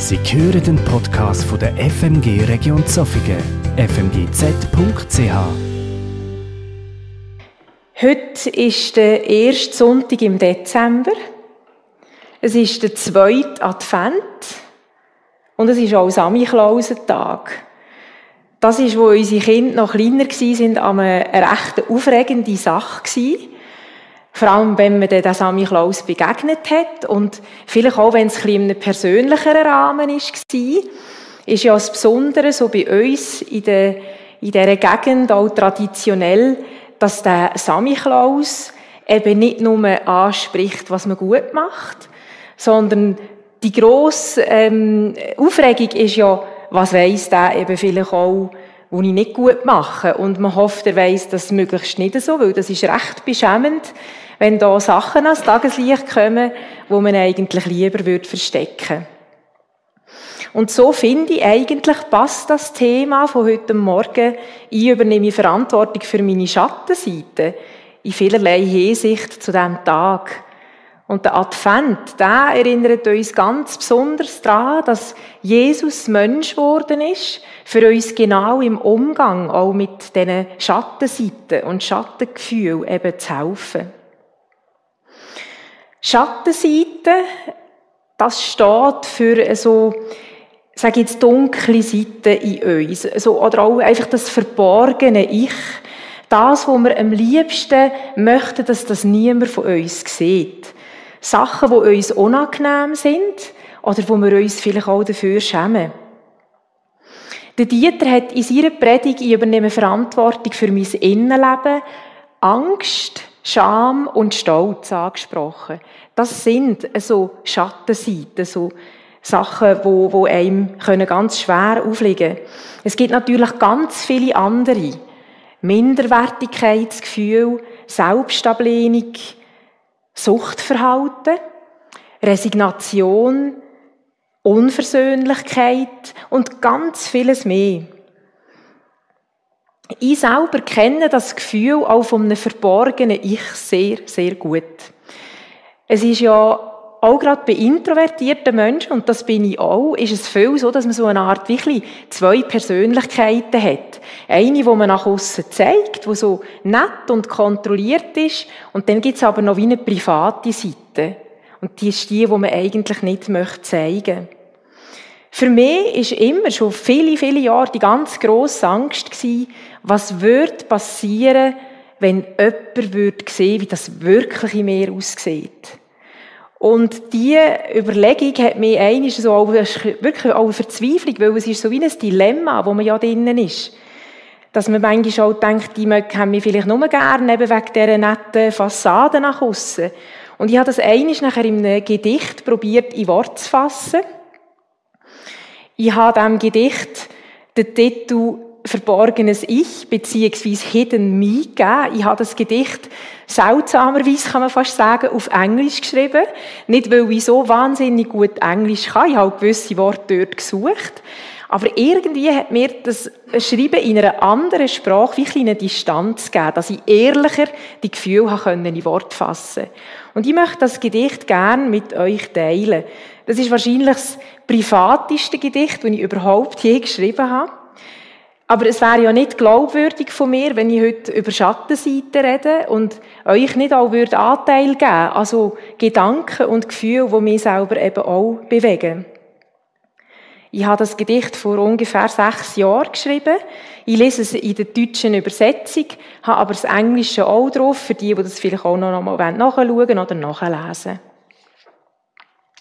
Sie hören den Podcast von der FMG Region Zofingen, fmgz.ch. Heute ist der erste Sonntag im Dezember. Es ist der zweite Advent und es ist auch Samichlausentag. Das ist, wo unsere Kinder noch kleiner waren, eine recht aufregende Sache gewesen. Vor allem, wenn man den Sammy Klaus begegnet hat. Und vielleicht auch, wenn es ein in einem persönlicheren Rahmen war, ist ja das Besondere so bei uns in, der, in dieser Gegend auch traditionell, dass der Sammy Klaus eben nicht nur anspricht, was man gut macht, sondern die grosse ähm, Aufregung ist ja, was weiss der eben vielleicht auch, was ich nicht gut mache. Und man hofft, er weiss das möglichst nicht so, weil das ist recht beschämend, wenn da Sachen ans Tageslicht kommen, wo man eigentlich lieber würde verstecken und so finde ich, eigentlich passt das Thema von heute Morgen. Ich übernehme Verantwortung für meine Schattenseite in vielerlei Hinsicht zu diesem Tag. Und der Advent, der erinnert uns ganz besonders daran, dass Jesus Mensch geworden ist, für uns genau im Umgang auch mit diesen Schattenseiten und Schattengefühlen eben zu helfen. Schattenseite, das steht für so, sage jetzt, dunkle Seiten in uns. So, oder auch einfach das verborgene Ich. Das, wo wir am liebsten möchten, dass das niemand von uns sieht. Sachen, die uns unangenehm sind oder wo wir uns vielleicht auch dafür schämen. Der Dieter hat in seiner Predigt, ich übernehme Verantwortung für mein Innenleben, Angst, Scham und Stolz angesprochen. Das sind so Schattenseiten, so Sachen, wo, wo einem können ganz schwer aufliegen. Es gibt natürlich ganz viele andere. Minderwertigkeitsgefühl, Selbstablehnung, Suchtverhalten, Resignation, Unversöhnlichkeit und ganz vieles mehr. Ich selber kenne das Gefühl auch von einem verborgenen Ich sehr, sehr gut. Es ist ja auch gerade bei introvertierten Menschen, und das bin ich auch, ist es viel so, dass man so eine Art wirklich zwei Persönlichkeiten hat. Eine, wo man nach außen zeigt, wo so nett und kontrolliert ist, und dann gibt es aber noch wie eine private Seite. Und die ist die, die man eigentlich nicht möchte zeigen Für mich ist immer schon viele, viele Jahre die ganz grosse Angst gewesen, was würde passieren, wenn jemand würde sehen, wie das wirklich in mir aussieht. Und diese Überlegung hat mich eigentlich so auch, wirklich auch Verzweiflung, weil es ist so wie ein Dilemma, wo man ja drinnen ist. Dass man manchmal auch denkt, die haben mich vielleicht nur gerne, eben wegen dieser netten Fassade nach außen. Und ich habe das einiges nachher in einem Gedicht probiert, in Wort zu fassen. Ich habe diesem Gedicht den Titel verborgenes Ich beziehungsweise Hidden Me gegeben. Ich habe das Gedicht seltsamerweise, kann man fast sagen, auf Englisch geschrieben. Nicht, weil ich so wahnsinnig gut Englisch kann. Ich habe gewisse Worte dort gesucht. Aber irgendwie hat mir das Schreiben in einer anderen Sprache wie eine Distanz gegeben, dass ich ehrlicher die Gefühle in Wort fassen Und ich möchte das Gedicht gern mit euch teilen. Das ist wahrscheinlich das privateste Gedicht, das ich überhaupt je geschrieben habe. Aber es wäre ja nicht glaubwürdig von mir, wenn ich heute über Schattenseiten rede und euch nicht auch würde Anteil geben, also Gedanken und Gefühle, die mich selber eben auch bewegen. Ich habe das Gedicht vor ungefähr sechs Jahren geschrieben. Ich lese es in der deutschen Übersetzung, habe aber das Englische auch drauf, für die, die das vielleicht auch noch einmal nachschauen oder nachlesen.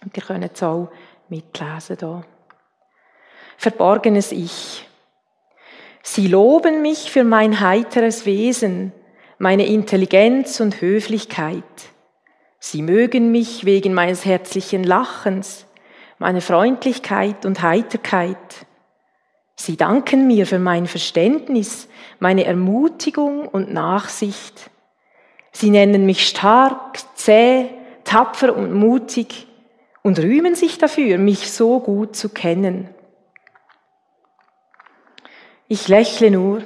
Und ihr könnt es auch mitlesen hier. Verborgenes Ich. Sie loben mich für mein heiteres Wesen, meine Intelligenz und Höflichkeit. Sie mögen mich wegen meines herzlichen Lachens, meiner Freundlichkeit und Heiterkeit. Sie danken mir für mein Verständnis, meine Ermutigung und Nachsicht. Sie nennen mich stark, zäh, tapfer und mutig und rühmen sich dafür, mich so gut zu kennen. Ich lächle nur,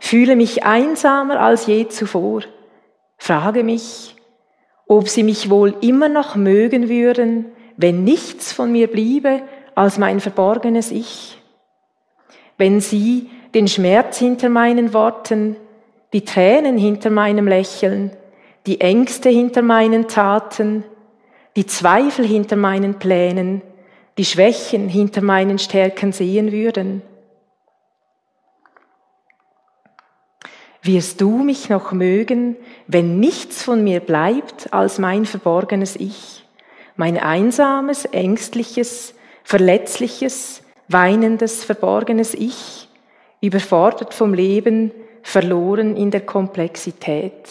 fühle mich einsamer als je zuvor, frage mich, ob sie mich wohl immer noch mögen würden, wenn nichts von mir bliebe als mein verborgenes Ich? Wenn sie den Schmerz hinter meinen Worten, die Tränen hinter meinem Lächeln, die Ängste hinter meinen Taten, die Zweifel hinter meinen Plänen, die Schwächen hinter meinen Stärken sehen würden. Wirst du mich noch mögen, wenn nichts von mir bleibt als mein verborgenes Ich, mein einsames, ängstliches, verletzliches, weinendes, verborgenes Ich, überfordert vom Leben, verloren in der Komplexität.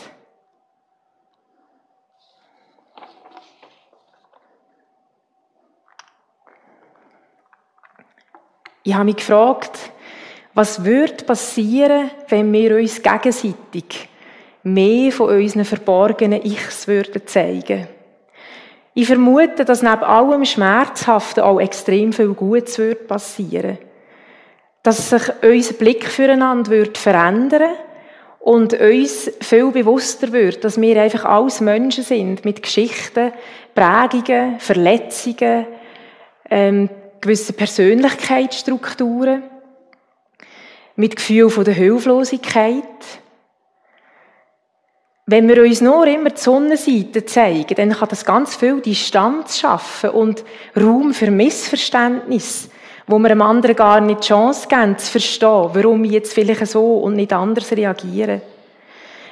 Ich habe mich gefragt, was würde passieren, wenn wir uns gegenseitig mehr von unseren verborgenen Ichs würden zeigen? Ich vermute, dass neben allem Schmerzhaften auch extrem viel Gutes würde passieren. Dass sich unser Blick füreinander würde verändern und uns viel bewusster wird, dass wir einfach alles Menschen sind mit Geschichten, Prägungen, Verletzungen, ähm, gewissen Persönlichkeitsstrukturen, mit Gefühl von der Hilflosigkeit. Wenn wir uns nur immer die Sonnenseite zeigen, dann kann das ganz viel Distanz schaffen und Raum für Missverständnis, wo wir einem anderen gar nicht die Chance geben, zu verstehen, warum ich jetzt vielleicht so und nicht anders reagiere.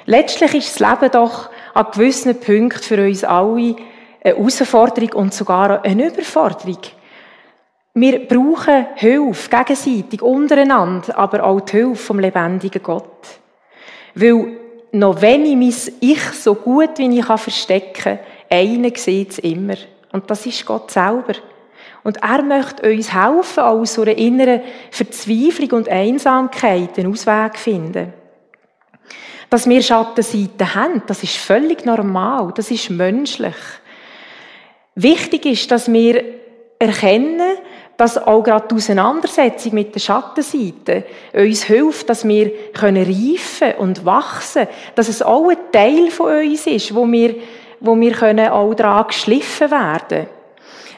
Letztlich ist das Leben doch an gewissen Punkten für uns alle eine Herausforderung und sogar eine Überforderung. Wir brauchen Hilfe gegenseitig untereinander, aber auch die Hilfe vom lebendigen Gott. Weil noch wenn ich mein Ich so gut wie ich verstecken kann, einer sieht es immer. Und das ist Gott selber. Und er möchte uns helfen, aus so einer inneren Verzweiflung und Einsamkeit einen Ausweg finden. Dass wir Schattenseiten haben, das ist völlig normal, das ist menschlich. Wichtig ist, dass wir erkennen, dass auch gerade die Auseinandersetzung mit der Schattenseite uns hilft, dass wir können reifen und wachsen, dass es auch ein Teil von uns ist, wo wir, wo wir können auch daran geschliffen werden.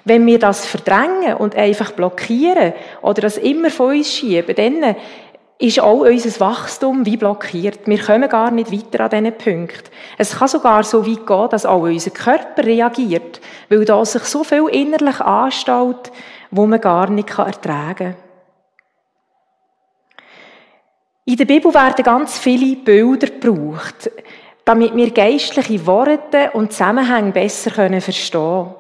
Wenn wir das verdrängen und einfach blockieren oder das immer von uns schieben, dann ist auch unser Wachstum wie blockiert. Wir kommen gar nicht weiter an diesen Punkt. Es kann sogar so weit gehen, dass auch unser Körper reagiert, weil da sich so viel innerlich anstaut, wo man gar nicht ertragen kann. In der Bibel werden ganz viele Bilder gebraucht, damit wir geistliche Worte und Zusammenhänge besser verstehen können.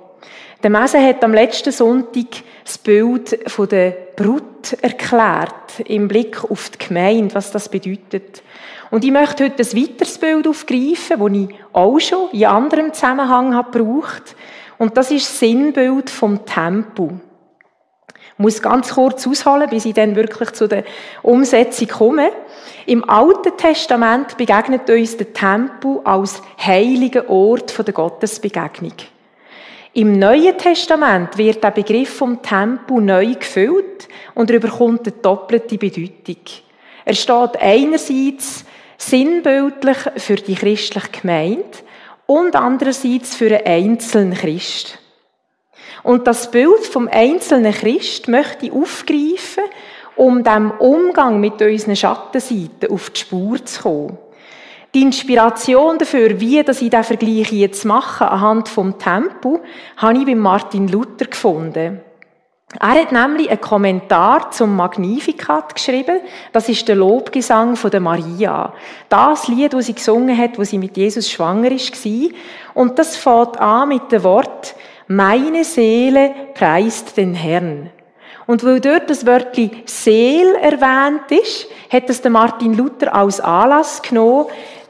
Der Mese hat am letzten Sonntag das Bild der Brut erklärt, im Blick auf die Gemeinde, was das bedeutet. Und ich möchte heute ein weiteres Bild aufgreifen, das ich auch schon in anderem Zusammenhang habe gebraucht. Und das ist das Sinnbild vom Tempel. Muss ganz kurz ausholen, bis ich dann wirklich zu der Umsetzung komme. Im Alten Testament begegnet uns der Tempel als heiliger Ort der Gottesbegegnung. Im Neuen Testament wird der Begriff vom Tempel neu gefüllt und er bekommt eine doppelte Bedeutung. Er steht einerseits sinnbildlich für die christliche Gemeinde und andererseits für einen einzelnen Christ. Und das Bild vom einzelnen Christ möchte ich aufgreifen, um dem Umgang mit unseren Schattenseiten auf die Spur zu kommen. Die Inspiration dafür, wie dass ich diesen Vergleich jetzt mache, anhand vom Tempo, habe ich bei Martin Luther gefunden. Er hat nämlich einen Kommentar zum Magnificat geschrieben. Das ist der Lobgesang von der Maria. Das Lied, das sie gesungen hat, wo sie mit Jesus schwanger war. Und das fängt an mit dem Wort, meine Seele preist den Herrn. Und weil dort das Wörtchen Seel erwähnt ist, hat es Martin Luther als Anlass genommen,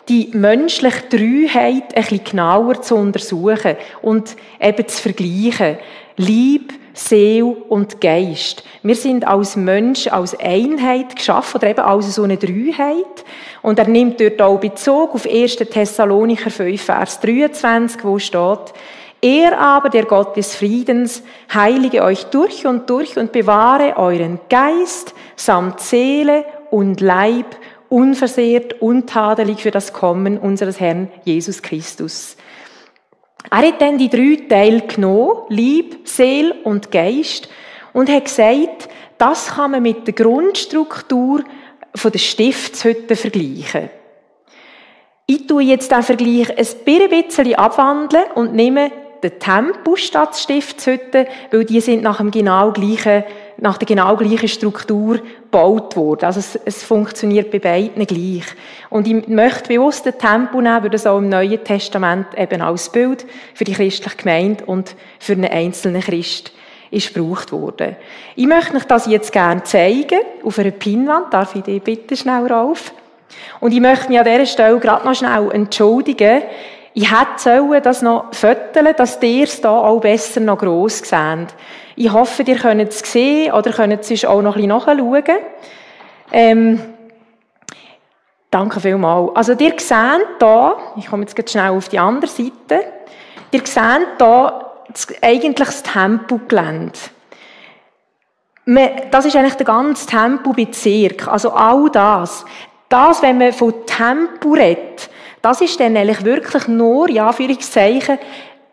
die menschliche Dreiheit ein bisschen genauer zu untersuchen und eben zu vergleichen. Lieb, Seele und Geist. Wir sind als Mensch, als Einheit geschaffen, oder eben als so eine Dreiheit. Und er nimmt dort auch Bezug auf 1. Thessalonicher 5, Vers 23, wo steht, er aber, der Gott des Friedens, heilige euch durch und durch und bewahre euren Geist samt Seele und Leib unversehrt, untadelig für das Kommen unseres Herrn Jesus Christus. Er hat dann die drei Teile genommen, Lieb, Seel und Geist, und hat gesagt, das kann man mit der Grundstruktur der Stiftshütte vergleichen. Ich tue jetzt den Vergleich ein bisschen abwandeln und nehme den Stiftshütte, weil die sind nach, dem genau gleichen, nach der genau gleichen Struktur gebaut worden. Also es, es, funktioniert bei beiden gleich. Und ich möchte bewusst den Tempel nehmen, weil das auch im Neuen Testament eben als Bild für die christliche Gemeinde und für einen einzelnen Christ ist gebraucht worden. Ich möchte euch das jetzt gerne zeigen, auf einer Pinnwand. Darf ich die bitte schnell rauf? Und ich möchte mich an dieser Stelle gerade noch schnell entschuldigen. Ich hätte das noch föteln, dass ihr es hier auch besser noch gross seht. Ich hoffe, ihr könnt es sehen oder könnt es auch noch ein bisschen nachschauen. Ähm, danke vielmals. Also, ihr seht hier, ich komme jetzt schnell auf die andere Seite, ihr seht hier eigentlich das Tempelgelände. Das ist eigentlich der ganze Tempelbezirk. Also all das. Das, wenn man von Tempel redet, das ist dann eigentlich wirklich nur, ja, für Zeichen,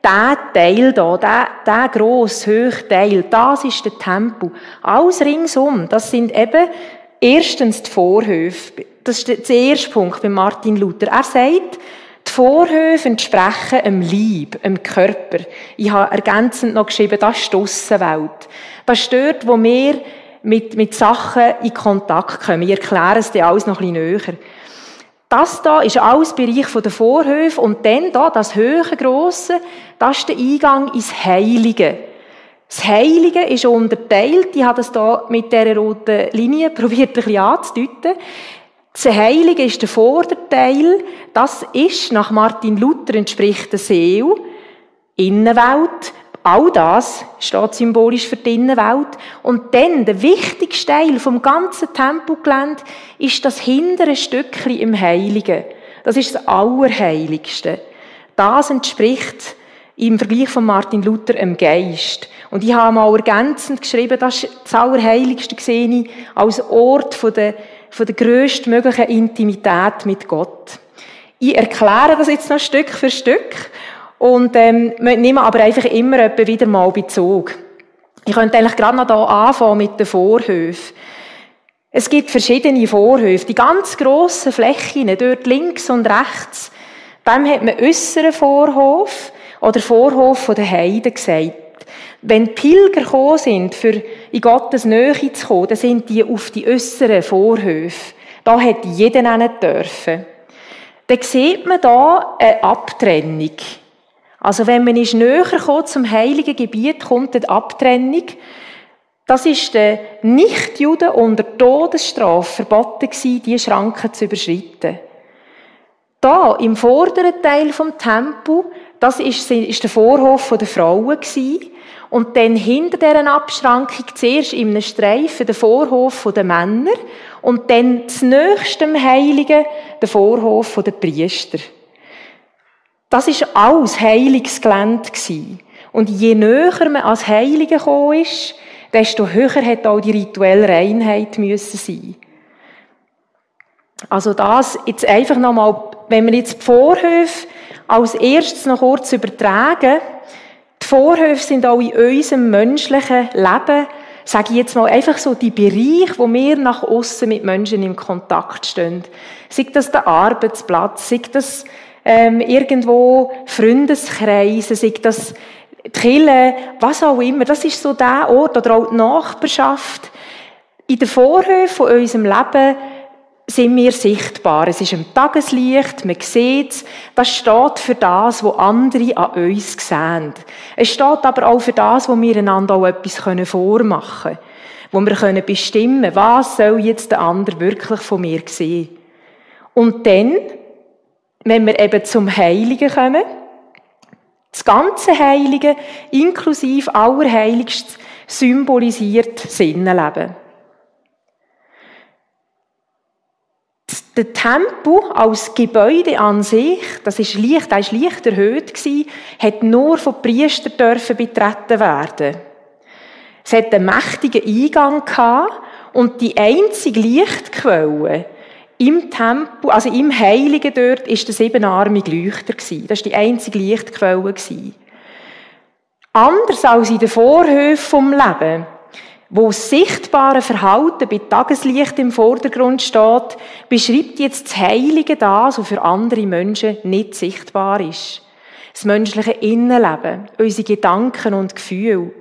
der Teil hier, der, der grosse, hohe Teil, das ist der Tempel. Alles ringsum, das sind eben erstens die Vorhöfe. Das ist der erste Punkt bei Martin Luther. Er sagt, die Vorhöfe entsprechen dem Leib, dem Körper. Ich habe ergänzend noch geschrieben, das ist die Aussenwelt. Das ist dort, wo wir mit, mit Sachen in Kontakt kommen. Ich erkläre es dir alles noch ein bisschen näher. Das da ist alles Bereich der Vorhöfe und dann da, das höhere Grosse, das ist der Eingang ins Heilige. Das Heilige ist unterteilt, ich habe das da mit dieser roten Linie probiert ein bisschen anzudeuten. Das Heilige ist der Vorderteil, das ist nach Martin Luther entspricht der Seele, Innenwelt, All das steht symbolisch für die Innenwelt. Und dann, der wichtigste Teil vom ganzen Tempelgelände ist das hintere Stückchen im Heiligen. Das ist das Allerheiligste. Das entspricht im Vergleich von Martin Luther im Geist. Und ich habe mal ergänzend geschrieben, das ist das Allerheiligste gesehen als Ort von der, von der grösstmöglichen Intimität mit Gott. Ich erkläre das jetzt noch Stück für Stück und ähm, wir nehmen aber einfach immer etwa wieder mal Bezug. Ich könnte eigentlich gerade noch hier anfangen mit den Vorhöfen. Es gibt verschiedene Vorhöfe. Die ganz grossen Flächen, dort links und rechts, dem hat man äußeren Vorhof oder Vorhof der Heiden gesagt. Wenn Pilger gekommen sind, für in Gottes Nähe zu kommen, dann sind die auf die äußeren Vorhöfe. Da hat jeder dürfen. Dann sieht man da eine Abtrennung. Also wenn man ist näher kommt zum heiligen Gebiet, kommt die Abtrennung. Das ist den Nichtjuden unter Todesstrafe verboten gewesen, diese Schranken zu überschreiten. Da, im vorderen Teil vom Tempel, das ist, der Vorhof der Frauen. Und dann hinter deren Abschrankung zuerst in einem Streifen der Vorhof der Männer und dann das nächste Heiligen der Vorhof der Priester. Das ist alles heiliges Gelände Und je näher man als Heilige gekommen ist, desto höher hat auch die rituelle Reinheit müssen sein. Also das jetzt einfach nochmal, wenn wir jetzt die Vorhöfe als erstes noch kurz übertragen, die Vorhöfe sind auch in unserem menschlichen Leben, sage ich jetzt mal, einfach so die Bereiche, wo wir nach außen mit Menschen im Kontakt stehen. Sei das der Arbeitsplatz, sei das ähm, irgendwo Freundeskreise, sei das die Kirche, was auch immer. Das ist so der Ort oder auch die Nachbarschaft. In der Vorhöfe von unserem Leben sind wir sichtbar. Es ist im Tageslicht, man sieht. Das steht für das, was andere an uns sehen. Es steht aber auch für das, wo wir einander auch etwas vormachen können. Wo wir bestimmen können, was soll jetzt der andere wirklich von mir sehen. Und dann wenn wir eben zum Heiligen kommen, das ganze Heilige, inklusive Allerheiligstes, symbolisiert Sinnenleben. Der Tempel als Gebäude an sich, das ist leicht, das ist leicht erhöht gewesen, hat nur von Priestern dürfen betreten werden. Es hat einen mächtigen Eingang gehabt und die einzige Lichtquelle, im Tempel, also im Heiligen dort, ist der siebenarmige Leuchter gewesen. Das war die einzige Lichtquelle gewesen. Anders als in den Vorhöfen vom Leben wo das sichtbare Verhalten bei Tageslicht im Vordergrund steht, beschreibt jetzt das Heilige das, was für andere Menschen nicht sichtbar ist. Das menschliche Innenleben, unsere Gedanken und Gefühle.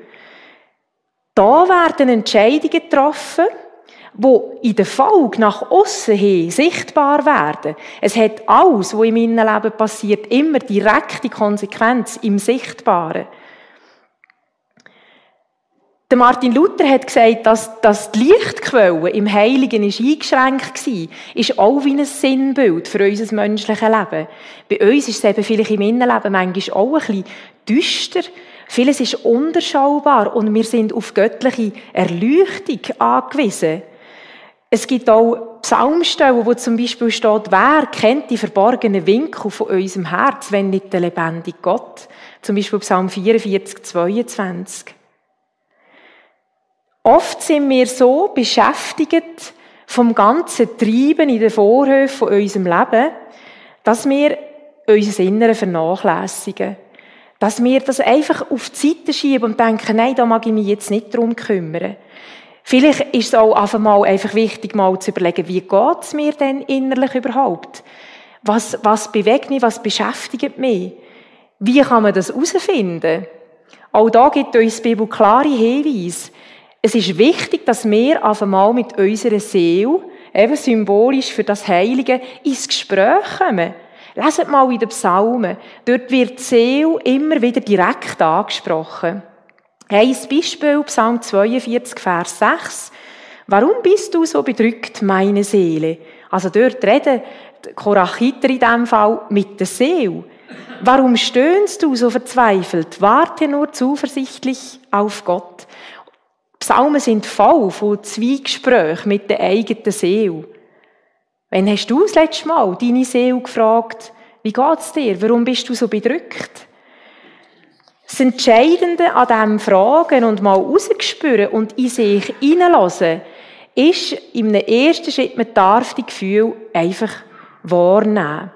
Da werden Entscheidungen getroffen, wo in der Folge nach außen hin sichtbar werden. Es hat alles, was im Innenleben passiert, immer direkte Konsequenz im Sichtbaren. Der Martin Luther hat gesagt, dass, dass die Lichtquelle im Heiligen ist eingeschränkt war, ist auch wie ein Sinnbild für unser menschliches Leben. Bei uns ist es eben vielleicht im Innenleben manchmal auch ein bisschen düster. Vieles ist unterschaubar und wir sind auf göttliche Erleuchtung angewiesen. Es gibt auch Psalmstellen, wo zum Beispiel steht, wer kennt die verborgenen Winkel von unserem Herz, wenn nicht der lebendige Gott? Zum Beispiel Psalm 44, 22. Oft sind wir so beschäftigt vom ganzen Treiben in den Vorhöfen von unserem Leben, dass wir unser Innere vernachlässigen. Dass wir das einfach auf die Seite schieben und denken, nein, da mag ich mich jetzt nicht drum kümmern. Vielleicht ist es auch einfach, einfach wichtig, mal zu überlegen, wie geht es mir denn innerlich überhaupt? Was, was bewegt mich, was beschäftigt mich? Wie kann man das herausfinden? Auch da gibt uns die Bibel klare Hinweise. Es ist wichtig, dass wir auf einmal mit unserer Seele, eben symbolisch für das Heilige, ins Gespräch kommen. Leset mal in den Psalmen. Dort wird die Seele immer wieder direkt angesprochen. Ein Beispiel, Psalm 42, Vers 6. Warum bist du so bedrückt, meine Seele? Also dort reden Korachiter in diesem Fall mit der Seele. Warum stöhnst du so verzweifelt? Warte nur zuversichtlich auf Gott. Psalmen sind voll von Zweigesprächen mit der eigenen Seele. Wann hast du das letzte Mal deine Seele gefragt, wie geht's dir? Warum bist du so bedrückt? Das Entscheidende an diesem Fragen und mal rausgespüren und in sich hineinlassen, ist im ersten Schritt, man darf die Gefühle einfach wahrnehmen.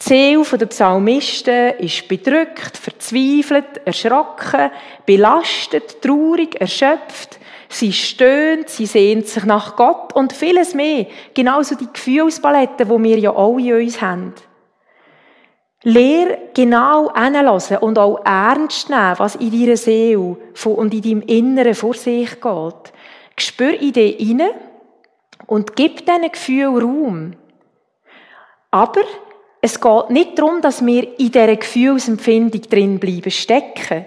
Die Seele der Psalmisten ist bedrückt, verzweifelt, erschrocken, belastet, traurig, erschöpft. Sie stöhnt, sie sehnt sich nach Gott und vieles mehr. Genauso die Gefühlspaletten, die wir ja alle in uns haben. Lehr genau hinlassen und auch ernst nehmen, was in deiner Seele und in deinem Inneren vor sich geht. Spür in dich hinein und gib diesen Gefühl Raum. Aber es geht nicht darum, dass wir in dieser Gefühlsempfindung drin bleiben stecken,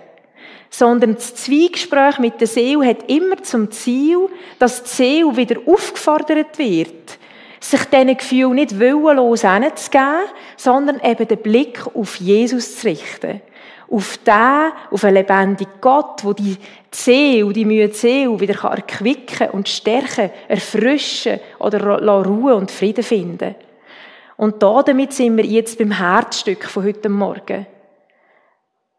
sondern das Zweigespräch mit der Seele hat immer zum Ziel, dass die Seele wieder aufgefordert wird, sich diesen Gefühl nicht willenlos hinzugeben, sondern eben den Blick auf Jesus zu richten. Auf den, auf einen lebendigen Gott, wo die Seele, die müde Seele wieder erquicken und stärken, erfrischen oder Ruhe und Frieden finden. Und da damit sind wir jetzt beim Herzstück von heute Morgen.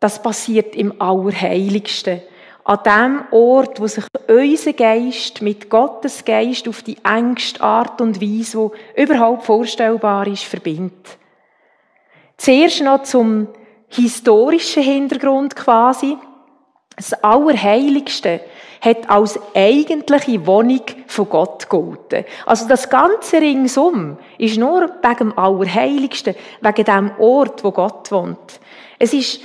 Das passiert im Allerheiligsten. An dem Ort, wo sich unser Geist mit Gottes Geist auf die engste Art und Weise, die überhaupt vorstellbar ist, verbindet. Zuerst noch zum historischen Hintergrund quasi. Das Allerheiligste hat als eigentliche Wohnung von Gott gegolten. Also das ganze Ringsum ist nur wegen dem Allerheiligsten, wegen dem Ort, wo Gott wohnt. Es ist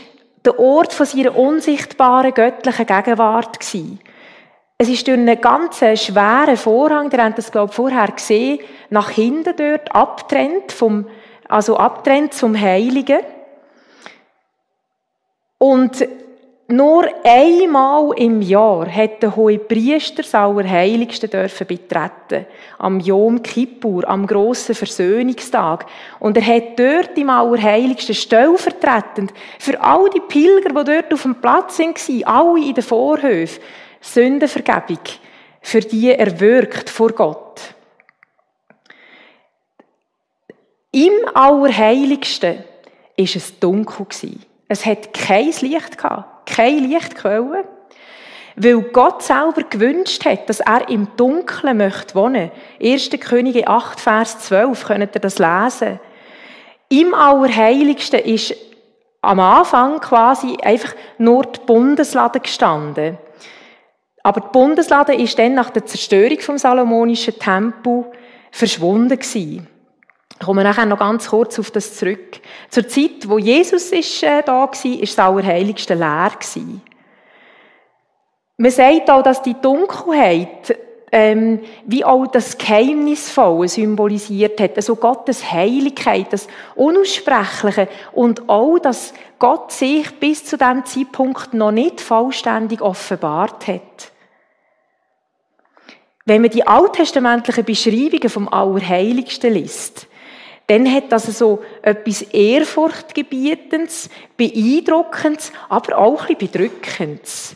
der Ort von seiner unsichtbaren göttlichen Gegenwart gewesen. Es ist durch einen ganz schweren Vorhang, der habt das, glaube ich, vorher gesehen, nach hinten dort abtrennt vom, also abtrennt zum Heiligen. Und nur einmal im Jahr hat der hohe Priester das Allerheiligste dürfen betreten. Am Yom Kippur, am grossen Versöhnungstag. Und er hat dort im Allerheiligsten stellvertretend für all die Pilger, die dort auf dem Platz waren, alle in den Vorhöfen, Sündenvergebung für die erwirkt vor Gott. Im Allerheiligsten ist es dunkel Es hat kein Licht gehabt keine Lichtquelle, weil Gott selber gewünscht hat, dass er im Dunkeln möchte wohnen. 1. Könige 8, Vers 12, könnt ihr das lesen. Im Allerheiligsten ist am Anfang quasi einfach nur die Bundeslade gestanden. Aber die Bundeslade ist dann nach der Zerstörung vom Salomonischen Tempel verschwunden gewesen. Ich komme nachher noch ganz kurz auf das zurück. Zur Zeit, wo Jesus ist, äh, da war, ist das Allerheiligste leer. Man sagt auch, dass die Dunkelheit ähm, wie auch das Geheimnisvolle symbolisiert hat, also Gottes Heiligkeit, das Unaussprechliche und auch, dass Gott sich bis zu dem Zeitpunkt noch nicht vollständig offenbart hat. Wenn man die alttestamentlichen Beschreibungen vom Allerheiligsten liest, dann hat das so etwas Ehrfurchtgebietendes, Beeindruckendes, aber auch ein bisschen Bedrückendes.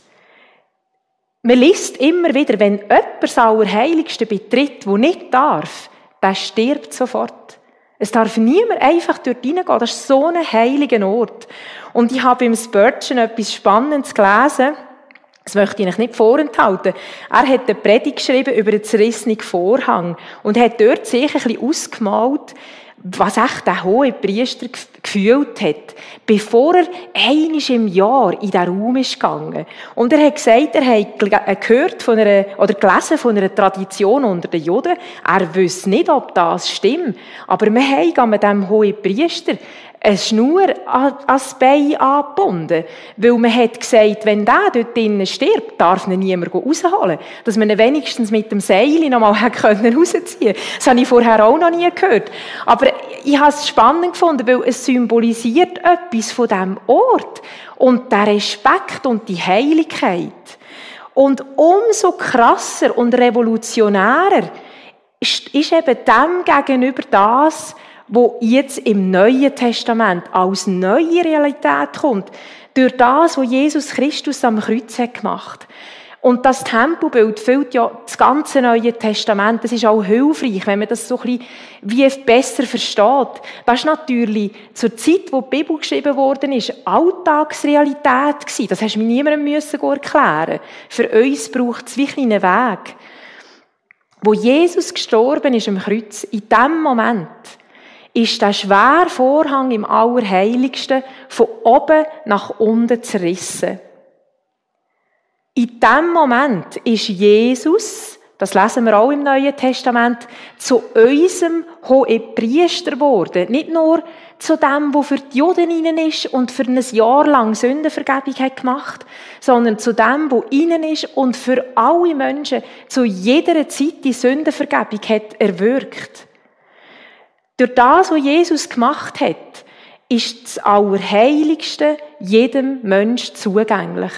Man liest immer wieder, wenn jemand das Allerheiligste betritt, wo nicht darf, der stirbt sofort. Es darf niemand einfach dort reingehen. Das ist so ein heiliger Ort. Und ich habe im Spurgeon etwas Spannendes gelesen. Das möchte ich euch nicht vorenthalten. Er hat eine Predigt geschrieben über den zerrissenen Vorhang und hat dort sich ein bisschen ausgemalt, was echt der hohe Priester gefühlt hat, bevor er einisch im Jahr in diesen Raum ist gegangen. Und er hat gesagt, er hat äh, gehört von einer, oder gelesen von einer Tradition unter den Juden. Er wüsste nicht, ob das stimmt. Aber wir haben mit dem hohen Priester eine Schnur ans Bein angebunden. Weil man hat gesagt, wenn der dort drinnen stirbt, darf ihn niemand rausholen. Dass man ihn wenigstens mit dem Seil noch mal rausziehen können. Das habe ich vorher auch noch nie gehört. Aber ich habe es spannend gefunden, weil es symbolisiert etwas von diesem Ort. Und der Respekt und die Heiligkeit. Und umso krasser und revolutionärer ist eben dem gegenüber das, wo jetzt im Neuen Testament als neue Realität kommt, durch das, was Jesus Christus am Kreuz hat gemacht. Und das Tempelbild füllt ja das ganze Neue Testament. Das ist auch hilfreich, wenn man das so ein bisschen wie besser versteht. Das ist natürlich zur Zeit, wo die Bibel geschrieben worden ist, Alltagsrealität gewesen. Das hast du mir niemandem müssen erklären. Für uns braucht es wirklich einen Weg. Wo Jesus gestorben ist am Kreuz, in dem Moment, ist der schwere Vorhang im Allerheiligsten von oben nach unten zerrissen. In dem Moment ist Jesus, das lesen wir auch im Neuen Testament, zu unserem hohen Priester geworden. Nicht nur zu dem, wo für die Juden innen ist und für ein Jahr lang Sündenvergebung hat gemacht, sondern zu dem, wo innen ist und für alle Menschen zu jeder Zeit die Sündenvergebung hat erwirkt. Durch das, was Jesus gemacht hat, ist das Allerheiligste jedem Mensch zugänglich.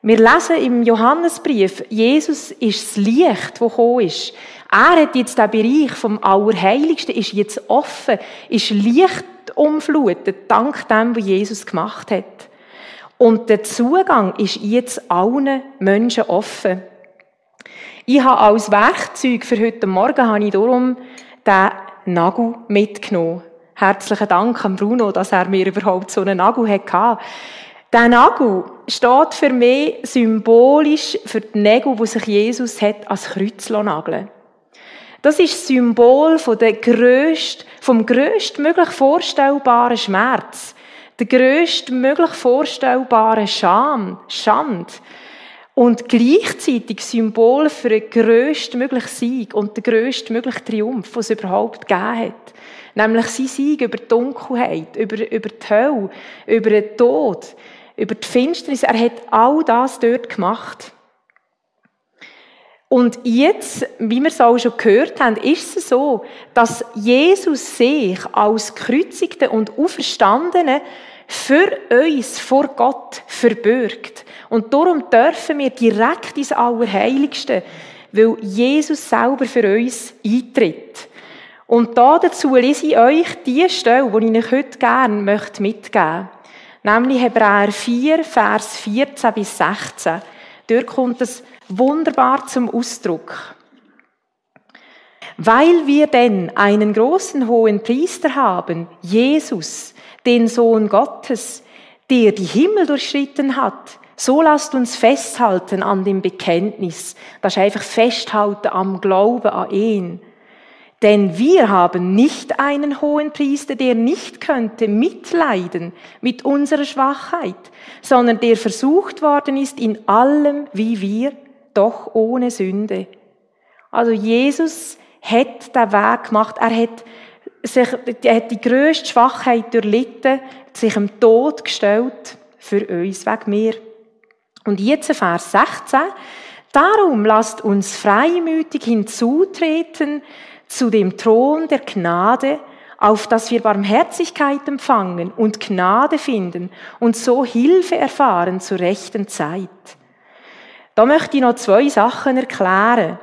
Wir lesen im Johannesbrief, Jesus ist das Licht, das gekommen ist. Er hat jetzt den Bereich vom Allerheiligsten, ist jetzt offen, ist Licht umflutet, dank dem, was Jesus gemacht hat. Und der Zugang ist jetzt allen Menschen offen. Ich habe als Werkzeug für heute Morgen habe ich darum den Nagel mitgenommen. Herzlichen Dank an Bruno, dass er mir überhaupt so einen Nagel hatte. Der Nagel steht für mich symbolisch für die Nägel, die sich Jesus hat als Kreuz nageln Das ist das Symbol von der grösst, vom grösstmöglich vorstellbaren Schmerz, der grösstmöglich vorstellbaren Scham, Schand und gleichzeitig Symbol für den grösstmöglichen Sieg und den grösstmöglichen Triumph, den es überhaupt gegeben hat. Nämlich sein Sieg über die Dunkelheit, über, über die Hölle, über den Tod, über die Finsternis. Er hat all das dort gemacht. Und jetzt, wie wir es auch schon gehört haben, ist es so, dass Jesus sich als Kreuzigte und Auferstandene für uns vor Gott verbürgt. Und darum dürfen wir direkt ins Allerheiligste, weil Jesus selber für uns eintritt. Und da dazu lese ich euch die Stelle, die ich euch heute gerne mitgeben möchte. Nämlich Hebräer 4, Vers 14 bis 16. Dort kommt es wunderbar zum Ausdruck. Weil wir denn einen großen hohen Priester haben, Jesus, den Sohn Gottes, der die Himmel durchschritten hat, so lasst uns festhalten an dem Bekenntnis. Das ist einfach festhalten am Glauben an ihn. Denn wir haben nicht einen hohen Priester, der nicht könnte mitleiden mit unserer Schwachheit, sondern der versucht worden ist in allem wie wir, doch ohne Sünde. Also Jesus hat den Weg gemacht. Er hat, sich, er hat die grösste Schwachheit durchlitten, sich im Tod gestellt für uns, wegen mir. Und jetzt Vers 16. Darum lasst uns freimütig hinzutreten zu dem Thron der Gnade, auf dass wir Barmherzigkeit empfangen und Gnade finden und so Hilfe erfahren zur rechten Zeit. Da möchte ich noch zwei Sachen erklären.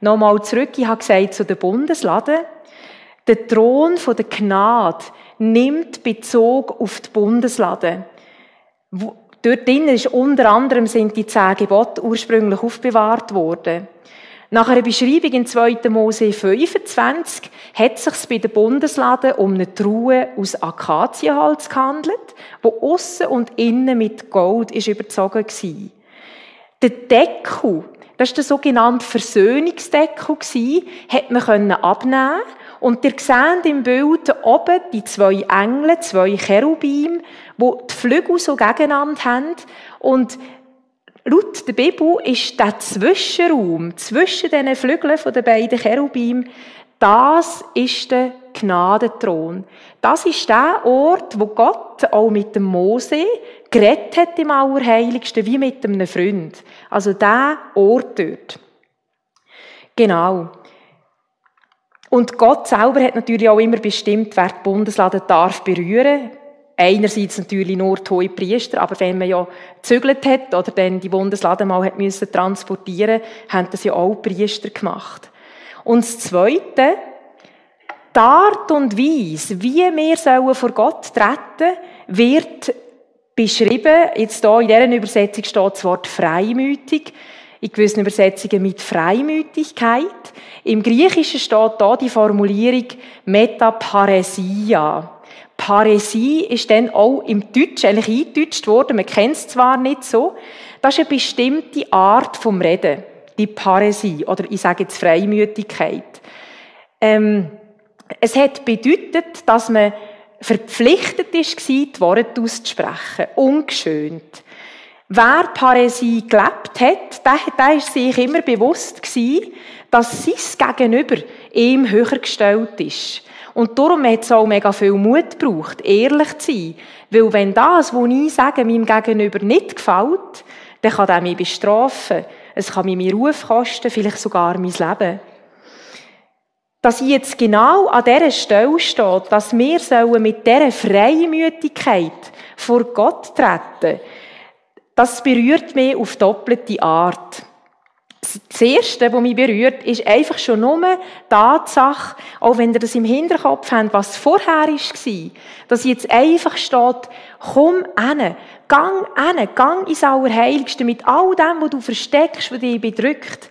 Nochmal zurück, ich habe gesagt zu der Bundeslade. Der Thron der Gnade nimmt Bezug auf die Bundeslade. Dort drinnen ist unter anderem sind die zehn Gebote ursprünglich aufbewahrt worden. Nach einer Beschreibung in 2. Mose 25 hat es sich bei der Bundeslade um eine Truhe aus Akazienholz gehandelt, wo außen und innen mit Gold ist überzogen war. Der Deckel, das war der sogenannte Versöhnungsdeckel, hat man abnehmen und ihr seht im Bild oben die zwei Engel, zwei Cherubim, die die Flügel so gegeneinander haben. Und laut der Bibel ist der Zwischenraum zwischen diesen Flügeln der beiden Cherubim, das ist der Gnadenthron. Das ist der Ort, wo Gott auch mit dem Mose geredet hat im Allerheiligsten, wie mit einem Freund. Also der Ort dort. Genau. Und Gott selber hat natürlich auch immer bestimmt, wer die Bundeslade darf berühren. Einerseits natürlich nur die hohe Priester, aber wenn man ja gezügelt hat oder dann die Bundeslade mal hat müssen transportieren, haben das ja auch Priester gemacht. Und das Zweite, die Art und Weise, wie wir sollen vor Gott treten, wird beschrieben. Jetzt hier in dieser Übersetzung steht das Wort freimütig in gewissen Übersetzungen mit Freimütigkeit. Im Griechischen steht da die Formulierung Metaparesia. Paresie ist dann auch im Deutsch eigentlich eingedeutscht worden. Man kennt es zwar nicht so. Das ist eine bestimmte Art vom Reden. Die Paresie. Oder ich sage jetzt Freimütigkeit. Ähm, es hat bedeutet, dass man verpflichtet ist, die Worte auszusprechen. Ungeschönt. Wer Paräsie gelebt hat, der, der ist sich immer bewusst gewesen, dass sein Gegenüber ihm höher gestellt ist. Und darum hat es auch mega viel Mut gebraucht, ehrlich zu sein. Weil wenn das, was ich sage, meinem Gegenüber nicht gefällt, dann kann er mich bestrafen. Es kann mir meinen Ruf kosten, vielleicht sogar mein Leben. Dass ich jetzt genau an dieser Stelle stehe, dass wir mit dieser Freimütigkeit vor Gott treten sollen, das berührt mich auf doppelte Art. Das Erste, was mich berührt, ist einfach schon nur die Tatsache, auch wenn ihr das im Hinterkopf habt, was vorher war, dass jetzt einfach steht, komm hin, gang hin, gang ins Allerheiligste mit all dem, was du versteckst, was dich bedrückt.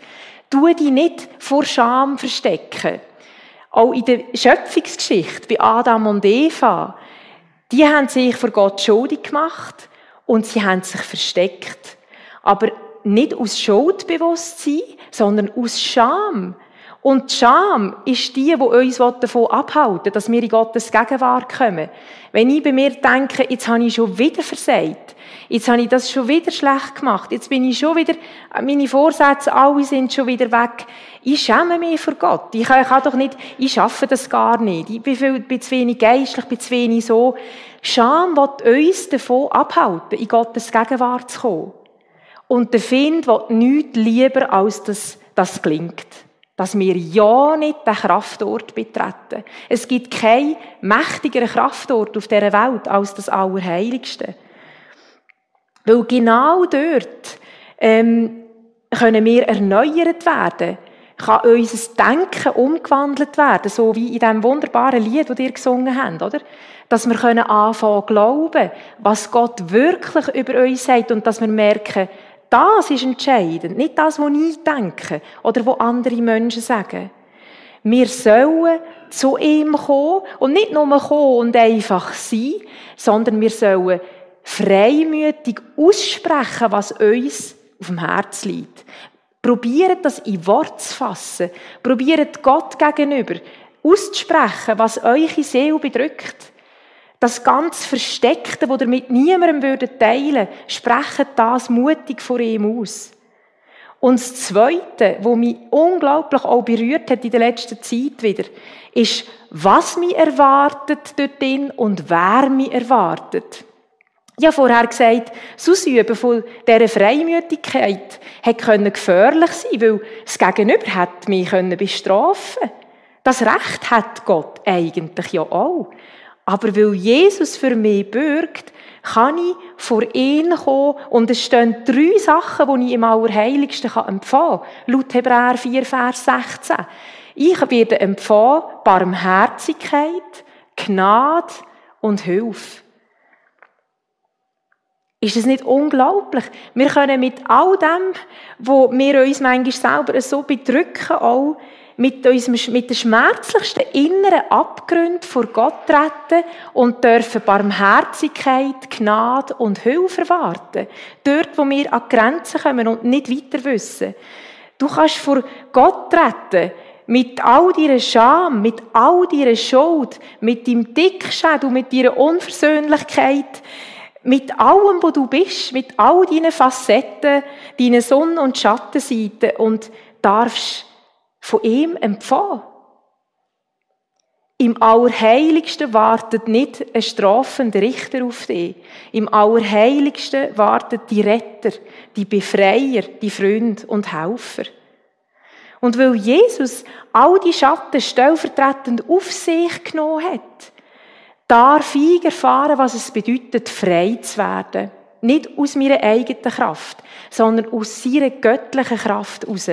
Tu dich nicht vor Scham verstecken. Auch in der Schöpfungsgeschichte bei Adam und Eva, die haben sich vor Gott schuldig gemacht und sie haben sich versteckt. Aber nicht aus Schuldbewusstsein, sondern aus Scham. Und die Scham ist die, die uns davon abhalten dass wir in Gottes Gegenwart kommen. Wenn ich bei mir denke, jetzt habe ich schon wieder versagt, jetzt habe ich das schon wieder schlecht gemacht, jetzt bin ich schon wieder, meine Vorsätze, alle sind schon wieder weg. Ich schäme mich vor Gott. Ich kann, ich kann doch nicht, ich schaffe das gar nicht. Ich bin, viel, bin zu wenig geistlich, bin zu wenig so. Scham wird uns davon abhalten, in Gottes Gegenwart zu kommen. Und der Find will nichts lieber, als dass das gelingt. Dass wir ja nicht den Kraftort betreten. Es gibt keinen mächtigeren Kraftort auf dieser Welt als das Allerheiligste. Weil genau dort ähm, können wir erneuert werden kann unser Denken umgewandelt werden, so wie in diesem wunderbaren Lied, das ihr gesungen habt, oder? Dass wir können anfangen glauben, was Gott wirklich über uns sagt und dass wir merken, das ist entscheidend, nicht das, was ich denke oder was andere Menschen sagen. Wir sollen zu ihm kommen und nicht nur kommen und einfach sein, sondern wir sollen freimütig aussprechen, was uns auf dem Herz liegt. Probiert das in Wort zu fassen. Probiert Gott gegenüber auszusprechen, was eure Seele bedrückt. Das ganz Versteckte, das ihr mit niemandem würdet teilen, sprecht das mutig vor ihm aus. Und das Zweite, wo mich unglaublich auch berührt hat in der letzten Zeit wieder, ist, was mich erwartet dort und wer mich erwartet. Ich habe vorher gesagt, das Ausüben von dieser Freimütigkeit hätte gefährlich sein weil das Gegenüber hätte mich bestrafen können. Das Recht hat Gott eigentlich ja auch. Aber weil Jesus für mich bürgt, kann ich vor ihn kommen und es stehen drei Sachen, die ich im Allerheiligsten empfangen kann. Laut Hebräer 4, Vers 16. Ich werde empfangen Barmherzigkeit, Gnade und Hilfe. Ist es nicht unglaublich? Wir können mit all dem, wo wir uns manchmal selber so bedrücken, auch mit, unserem, mit den schmerzlichsten inneren Abgründen vor Gott treten und dürfen Barmherzigkeit, Gnade und Hilfe erwarten. Dort, wo wir an Grenzen kommen und nicht weiter wissen. Du kannst vor Gott treten mit all deiner Scham, mit all deiner Schuld, mit deinem Dickschädel, mit deiner Unversöhnlichkeit, mit allem, wo du bist, mit all deinen Facetten, deinen Sonne- und Schattenseiten und darfst von ihm empfangen. Im Allerheiligsten wartet nicht ein strafender Richter auf dich. Im Allerheiligsten wartet die Retter, die Befreier, die Freund und Helfer. Und weil Jesus all die Schatten stellvertretend auf sich genommen hat, darf ich erfahren, was es bedeutet, frei zu werden. Nicht aus meiner eigenen Kraft, sondern aus seiner göttlichen Kraft heraus.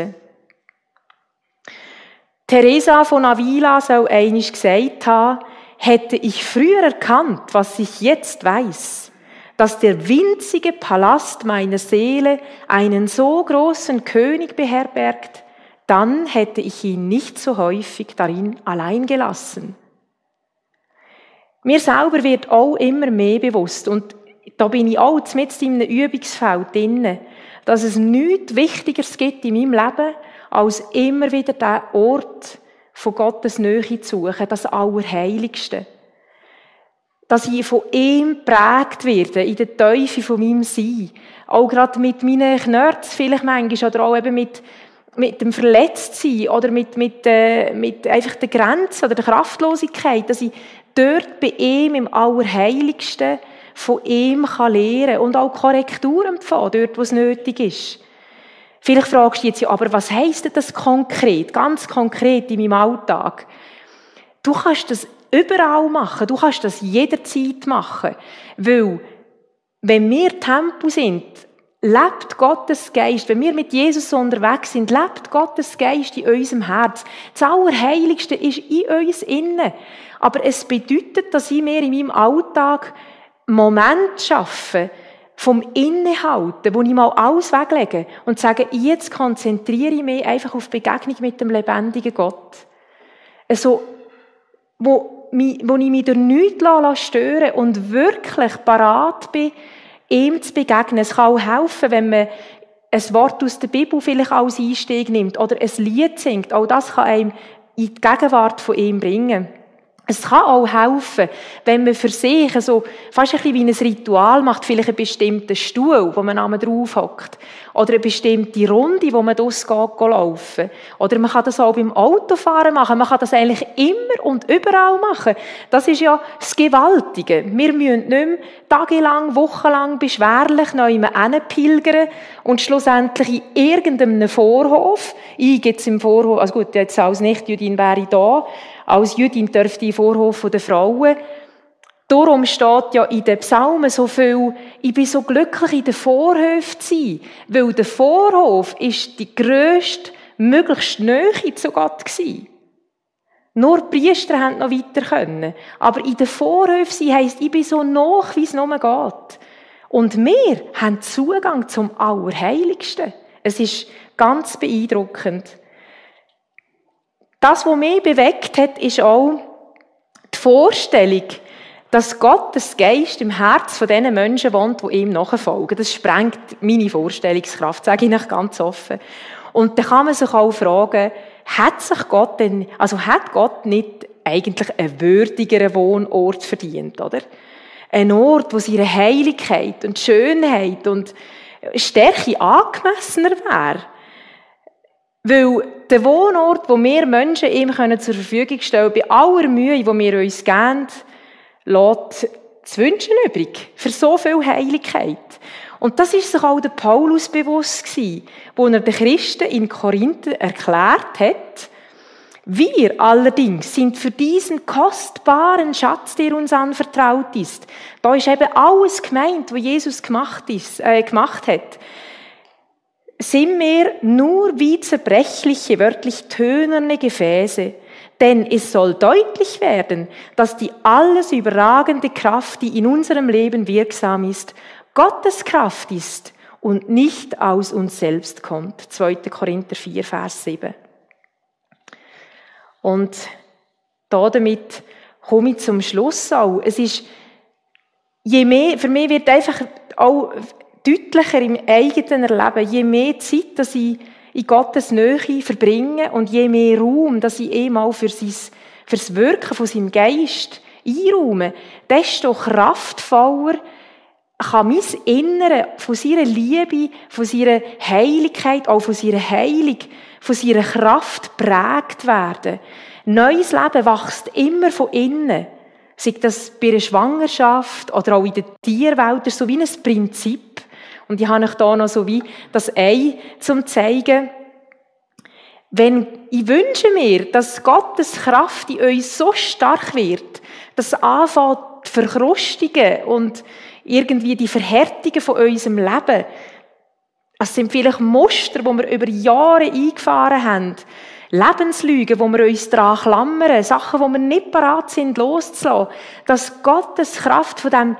Teresa von Avila soll einig gesagt haben, hätte ich früher erkannt, was ich jetzt weiß, dass der winzige Palast meiner Seele einen so großen König beherbergt, dann hätte ich ihn nicht so häufig darin allein gelassen. Mir selber wird auch immer mehr bewusst und da bin ich auch mit in einem Übungsfeld drin, dass es nichts Wichtigeres gibt in meinem Leben, als immer wieder den Ort von Gottes Nähe zu suchen, das Allerheiligste. Dass ich von ihm geprägt werde, in der Teufel von meinem Sein. Auch gerade mit meinen Knörz vielleicht manchmal, oder auch eben mit, mit dem Verletztsein, oder mit, mit, äh, mit einfach der Grenze oder der Kraftlosigkeit, dass ich dort bei ihm im Allerheiligsten von ihm kann lernen und auch Korrekturen empfangen, dort, wo es nötig ist. Vielleicht fragst du jetzt ja, aber was heisst das konkret, ganz konkret in meinem Alltag? Du kannst das überall machen, du kannst das jederzeit machen, weil wenn wir Tempo sind, lebt Gottes Geist. Wenn wir mit Jesus unterwegs sind, lebt Gottes Geist in unserem Herz. Das Allerheiligste ist in uns innen. Aber es bedeutet, dass ich mir in meinem Alltag Moment schaffe, vom Innehalten, wo ich mal alles weglege und sage, jetzt konzentriere ich mich einfach auf die Begegnung mit dem lebendigen Gott. Also, wo, wo ich mich durch nichts stören und wirklich parat bin, ihm zu begegnen. Es kann auch helfen, wenn man ein Wort aus der Bibel vielleicht als Einstieg nimmt oder ein Lied singt. Auch das kann einem in die Gegenwart von ihm bringen. Es kann auch helfen, wenn man für sich so fast ein bisschen wie ein Ritual macht, vielleicht einen bestimmten Stuhl, wo man einmal drauf hockt, oder eine bestimmte Runde, wo man das geht, laufen. Oder man kann das auch beim Autofahren machen. Man kann das eigentlich immer und überall machen. Das ist ja das Gewaltige. Wir müssen nicht mehr tagelang, wochenlang beschwerlich neu pilgern und schlussendlich in irgendeinem Vorhof, ich geht's im Vorhof, also gut, jetzt als Nicht-Jüdin wäre ich da, als Jüdin dürfte ich Vorhof der Frauen. Darum steht ja in den Psalmen so viel, ich bin so glücklich, in den Vorhof zu sein, weil der Vorhof ist die grösste, möglichst Nähe zu Gott gewesen. Nur die Priester haben noch weiter können. Aber in den Vorhof sein heisst, ich bin so nah, wie es nur geht. Und wir haben Zugang zum Allerheiligsten. Es ist ganz beeindruckend. Das, was mich bewegt hat, ist auch die Vorstellung, dass Gottes Geist im Herz von diesen Menschen wohnt, die ihm nachfolgen. Das sprengt meine Vorstellungskraft, sage ich Ihnen ganz offen. Und da kann man sich auch fragen, hat sich Gott denn, also hat Gott nicht eigentlich einen würdigeren Wohnort verdient, oder? Ein Ort, wo seine Heiligkeit und Schönheit und Stärke angemessener wäre. Weil der Wohnort, wo wir Menschen ihm zur Verfügung stellen können, bei aller Mühe, die wir uns geben, lässt zu wünschen übrig. Für so viel Heiligkeit. Und das ist sich auch der Paulus bewusst gewesen, wo er den Christen in Korinther erklärt hat, wir allerdings sind für diesen kostbaren Schatz, der uns anvertraut ist. Da ist eben alles gemeint, was Jesus gemacht, ist, äh, gemacht hat. Sind wir nur wie zerbrechliche, wörtlich tönerne Gefäße. Denn es soll deutlich werden, dass die alles überragende Kraft, die in unserem Leben wirksam ist, Gottes Kraft ist und nicht aus uns selbst kommt. 2. Korinther 4, Vers 7. Und damit komme ich zum Schluss auch. Es ist, je mehr, für mich wird einfach auch deutlicher im eigenen Erleben, je mehr Zeit, dass ich in Gottes Nähe verbringe und je mehr Raum, dass ich eben auch für, sein, für das Wirken von seinem Geist einraume, desto kraftvoller kann mein Innere von seiner Liebe, von seiner Heiligkeit, auch von seiner Heilung von seiner Kraft prägt werden. Neues Leben wächst immer von innen. Sei das bei einer Schwangerschaft oder auch in der Tierwelt, so wie ein Prinzip. Und ich habe euch da noch so wie das Ei zum zeigen. Wenn, ich wünsche mir, dass Gottes Kraft in uns so stark wird, dass anfängt, die Verkrustungen und irgendwie die Verhärtungen von unserem Leben es sind vielleicht Muster, die wir über Jahre eingefahren haben. Lebenslügen, wo wir uns daran klammern, Sachen, wo wir nicht bereit sind, loszulassen. Dass Gottes Kraft von dem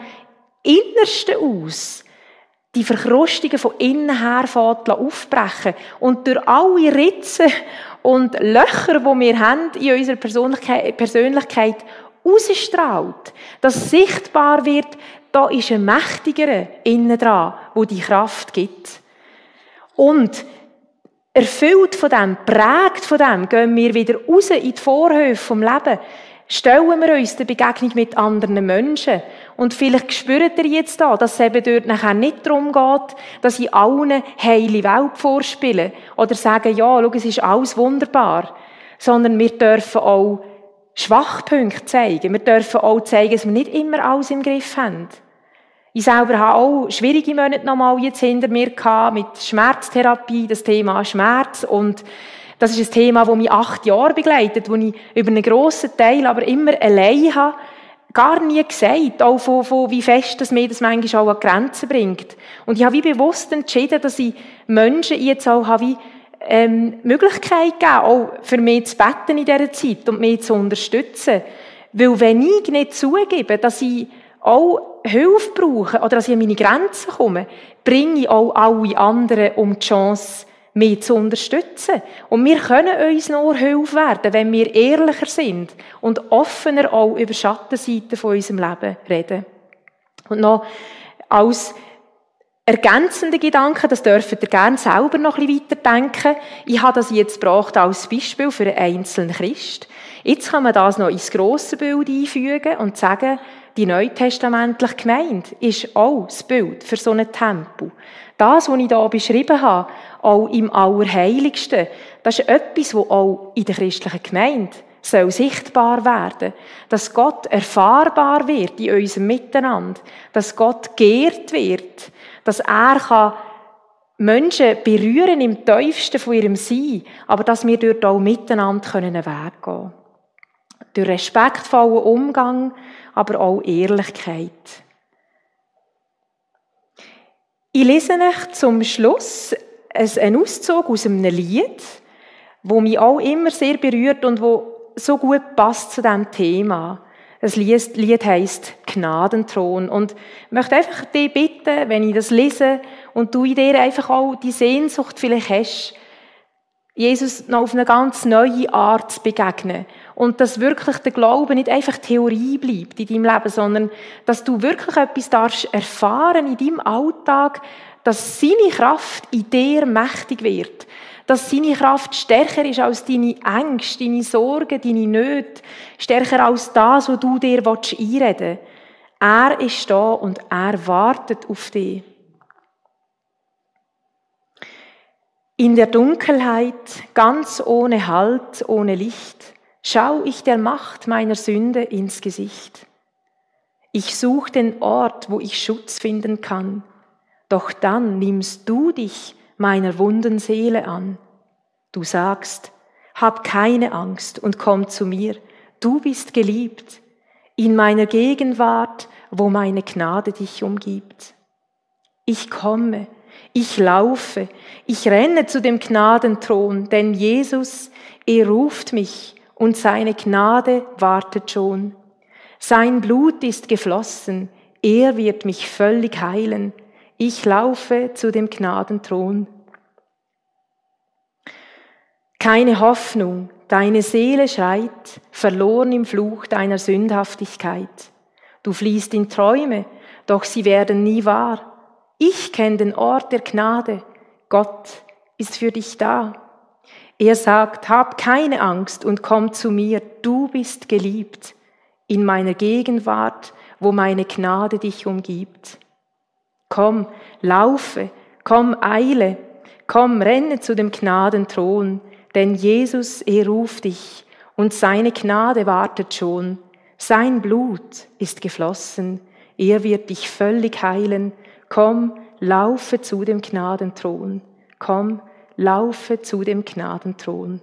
Innersten aus die Verkrustungen von innen her aufbrechen und durch alle Ritzen und Löcher, die wir haben in unserer Persönlichkeit, Persönlichkeit ausstrahlt, dass sichtbar wird, da ist ein Mächtigerer innen dran, wo die Kraft gibt. Und erfüllt von dem, prägt von dem, gehen wir wieder raus in die Vorhöfe vom Leben. Stellen wir uns der Begegnung mit anderen Menschen. Und vielleicht spürt ihr jetzt da, dass es eben dort nachher nicht darum geht, dass ich allen heile Welt vorspiele. Oder sagen, ja, schau, es ist alles wunderbar. Sondern wir dürfen auch Schwachpunkte zeigen. Wir dürfen auch zeigen, dass wir nicht immer alles im Griff haben. Ich selber habe auch schwierige Monate nochmal jetzt hinter mir gehabt, mit Schmerztherapie, das Thema Schmerz. Und das ist ein Thema, das mich acht Jahre begleitet, wo ich über einen grossen Teil aber immer allein habe, gar nie gesagt, auch von, von wie fest das mir das manchmal auch an Grenzen bringt. Und ich habe wie bewusst entschieden, dass ich Menschen jetzt auch habe wie ähm, Möglichkeit geben, auch für mich zu beten in dieser Zeit und mich zu unterstützen. Weil wenn ich nicht zugebe, dass ich auch Hilfe brauche oder dass ich an meine Grenzen komme, bringe ich auch alle anderen um die Chance, mich zu unterstützen. Und wir können uns nur Hilfe werden, wenn wir ehrlicher sind und offener auch über Schattenseiten von unserem Leben reden. Und noch als ergänzende Gedanken, das dürft ihr gerne selber noch ein bisschen weiterdenken. Ich habe das jetzt gebracht als Beispiel für einen einzelnen Christ. Jetzt kann man das noch ins grosse Bild einfügen und sagen, die neutestamentliche Gemeinde ist auch das Bild für so einen Tempel. Das, was ich hier beschrieben habe, auch im Allerheiligsten, das ist etwas, was auch in der christlichen Gemeinde soll sichtbar werden. Dass Gott erfahrbar wird in unserem Miteinander. Dass Gott geehrt wird. Dass er kann Menschen berühren im tiefsten von ihrem Sein. Aber dass wir dort auch miteinander einen Weg gehen können. Durch respektvollen Umgang, aber auch Ehrlichkeit. Ich lese euch zum Schluss einen Auszug aus einem Lied, wo mich auch immer sehr berührt und wo so gut passt zu diesem Thema. Das Lied heißt Gnadenthron und ich möchte einfach dich bitten, wenn ich das lese und du in dir einfach auch die Sehnsucht vielleicht hast, Jesus noch auf eine ganz neue Art zu begegnen. Und dass wirklich der Glaube nicht einfach Theorie bleibt in deinem Leben, sondern dass du wirklich etwas darfst erfahren in deinem Alltag, dass seine Kraft in dir mächtig wird. Dass seine Kraft stärker ist als deine Ängste, deine Sorgen, deine Nöte. Stärker als das, was du dir einreden willst. Er ist da und er wartet auf dich. In der Dunkelheit, ganz ohne Halt, ohne Licht, schau ich der Macht meiner Sünde ins Gesicht. Ich such den Ort, wo ich Schutz finden kann, doch dann nimmst du dich meiner wunden Seele an. Du sagst, hab keine Angst und komm zu mir, du bist geliebt, in meiner Gegenwart, wo meine Gnade dich umgibt. Ich komme, ich laufe, ich renne zu dem Gnadenthron, denn Jesus, er ruft mich und seine Gnade wartet schon. Sein Blut ist geflossen, er wird mich völlig heilen. Ich laufe zu dem Gnadenthron. Keine Hoffnung, deine Seele schreit, verloren im Fluch deiner Sündhaftigkeit. Du fließt in Träume, doch sie werden nie wahr. Ich kenne den Ort der Gnade. Gott ist für dich da. Er sagt, hab keine Angst und komm zu mir, du bist geliebt in meiner Gegenwart, wo meine Gnade dich umgibt. Komm, laufe, komm, eile, komm, renne zu dem Gnadenthron, denn Jesus, er ruft dich und seine Gnade wartet schon. Sein Blut ist geflossen, er wird dich völlig heilen. Komm, laufe zu dem Gnadenthron. Komm, laufe zu dem Gnadenthron.